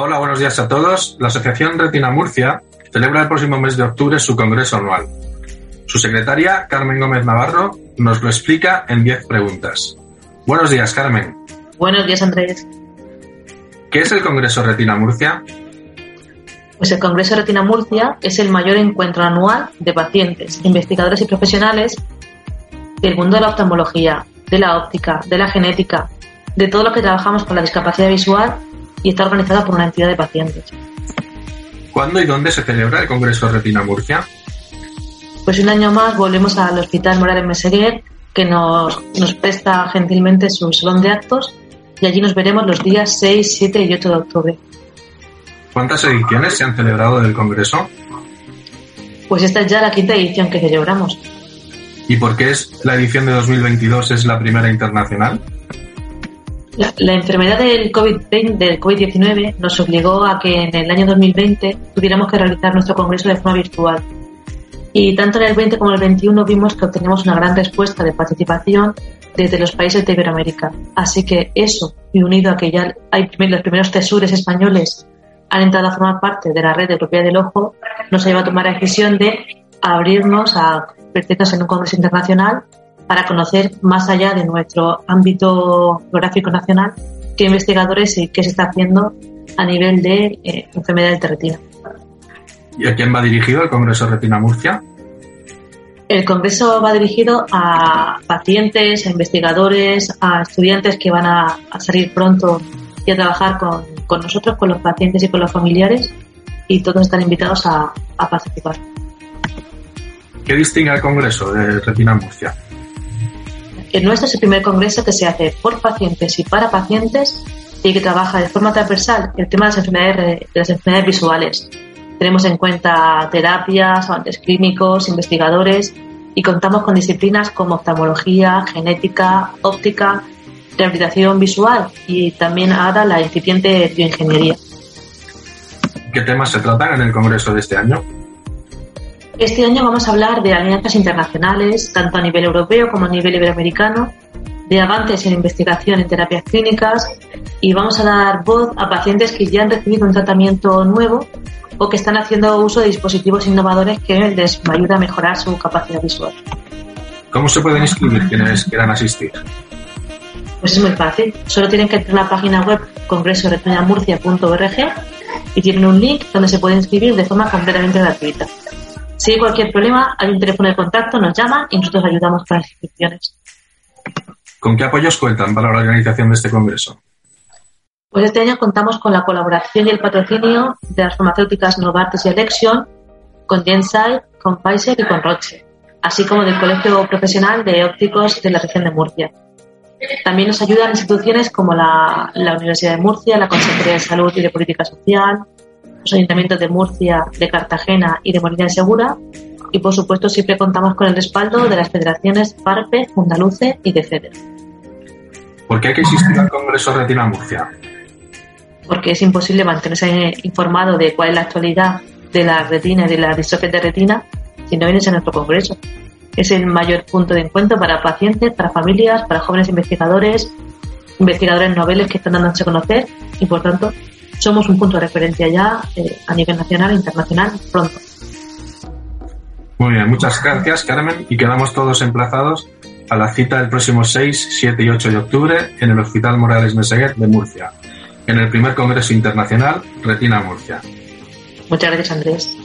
Hola, buenos días a todos. La Asociación Retina Murcia celebra el próximo mes de octubre su congreso anual. Su secretaria, Carmen Gómez Navarro, nos lo explica en 10 preguntas. Buenos días, Carmen. Buenos días, Andrés. ¿Qué es el Congreso Retina Murcia? Pues el Congreso Retina Murcia es el mayor encuentro anual de pacientes, investigadores y profesionales del mundo de la oftalmología, de la óptica, de la genética, de todo lo que trabajamos con la discapacidad visual y está organizado por una entidad de pacientes. ¿Cuándo y dónde se celebra el Congreso Retina Murcia? Pues un año más volvemos al Hospital Morales Meseguer, que nos, nos presta gentilmente su salón de actos y allí nos veremos los días 6, 7 y 8 de octubre. ¿Cuántas ediciones se han celebrado del Congreso? Pues esta es ya la quinta edición que celebramos. ¿Y por qué es la edición de 2022 es la primera internacional? La, la enfermedad del COVID-19 del COVID nos obligó a que en el año 2020 tuviéramos que realizar nuestro congreso de forma virtual. Y tanto en el 20 como en el 21 vimos que obteníamos una gran respuesta de participación desde los países de Iberoamérica. Así que eso, y unido a que ya hay los primeros tesures españoles han entrado a formar parte de la red europea del ojo, nos ha llevado a tomar la decisión de abrirnos a convertirnos en un congreso internacional para conocer más allá de nuestro ámbito geográfico nacional qué investigadores y qué se está haciendo a nivel de eh, enfermedades de retina. ¿Y a quién va dirigido el Congreso Retina Murcia? El congreso va dirigido a pacientes, a investigadores, a estudiantes que van a, a salir pronto y a trabajar con, con, nosotros, con los pacientes y con los familiares, y todos están invitados a, a participar. ¿Qué distingue al Congreso de Retina Murcia? El nuestro es el primer congreso que se hace por pacientes y para pacientes y que trabaja de forma transversal el tema de las enfermedades, visuales. Tenemos en cuenta terapias, avances clínicos, investigadores y contamos con disciplinas como oftalmología, genética, óptica, rehabilitación visual y también ahora la incipiente bioingeniería. ¿Qué temas se tratan en el congreso de este año? Este año vamos a hablar de alianzas internacionales, tanto a nivel europeo como a nivel iberoamericano, de avances en investigación en terapias clínicas y vamos a dar voz a pacientes que ya han recibido un tratamiento nuevo o que están haciendo uso de dispositivos innovadores que les ayuda a mejorar su capacidad visual. ¿Cómo se pueden inscribir quienes quieran asistir? Pues es muy fácil. Solo tienen que entrar a la página web congresoretinamurcia.org y tienen un link donde se puede inscribir de forma completamente gratuita. Si hay cualquier problema, hay un teléfono de contacto, nos llaman y nosotros ayudamos con las inscripciones. ¿Con qué apoyos cuentan para la organización de este congreso? Pues este año contamos con la colaboración y el patrocinio de las farmacéuticas Novartis y Alexion, con Gensai, con Pfizer y con Roche, así como del Colegio Profesional de Ópticos de la región de Murcia. También nos ayudan instituciones como la, la Universidad de Murcia, la Consejería de Salud y de Política Social, los ayuntamientos de Murcia, de Cartagena y de Molina de Segura. Y por supuesto siempre contamos con el respaldo de las federaciones FARPE, Fundaluce y de FEDER. ¿Por qué hay que asistir al Congreso Retina Murcia? Porque es imposible mantenerse informado de cuál es la actualidad de la retina y de la distrofia de retina si no vienes a nuestro congreso. Es el mayor punto de encuentro para pacientes, para familias, para jóvenes investigadores, investigadores noveles que están dándose a conocer y por tanto somos un punto de referencia ya eh, a nivel nacional e internacional pronto. Muy bien, muchas gracias Carmen y quedamos todos emplazados a la cita del próximo 6, 7 y 8 de octubre en el Hospital Morales Meseguer de Murcia, en el primer Congreso Internacional Retina Murcia. Muchas gracias Andrés.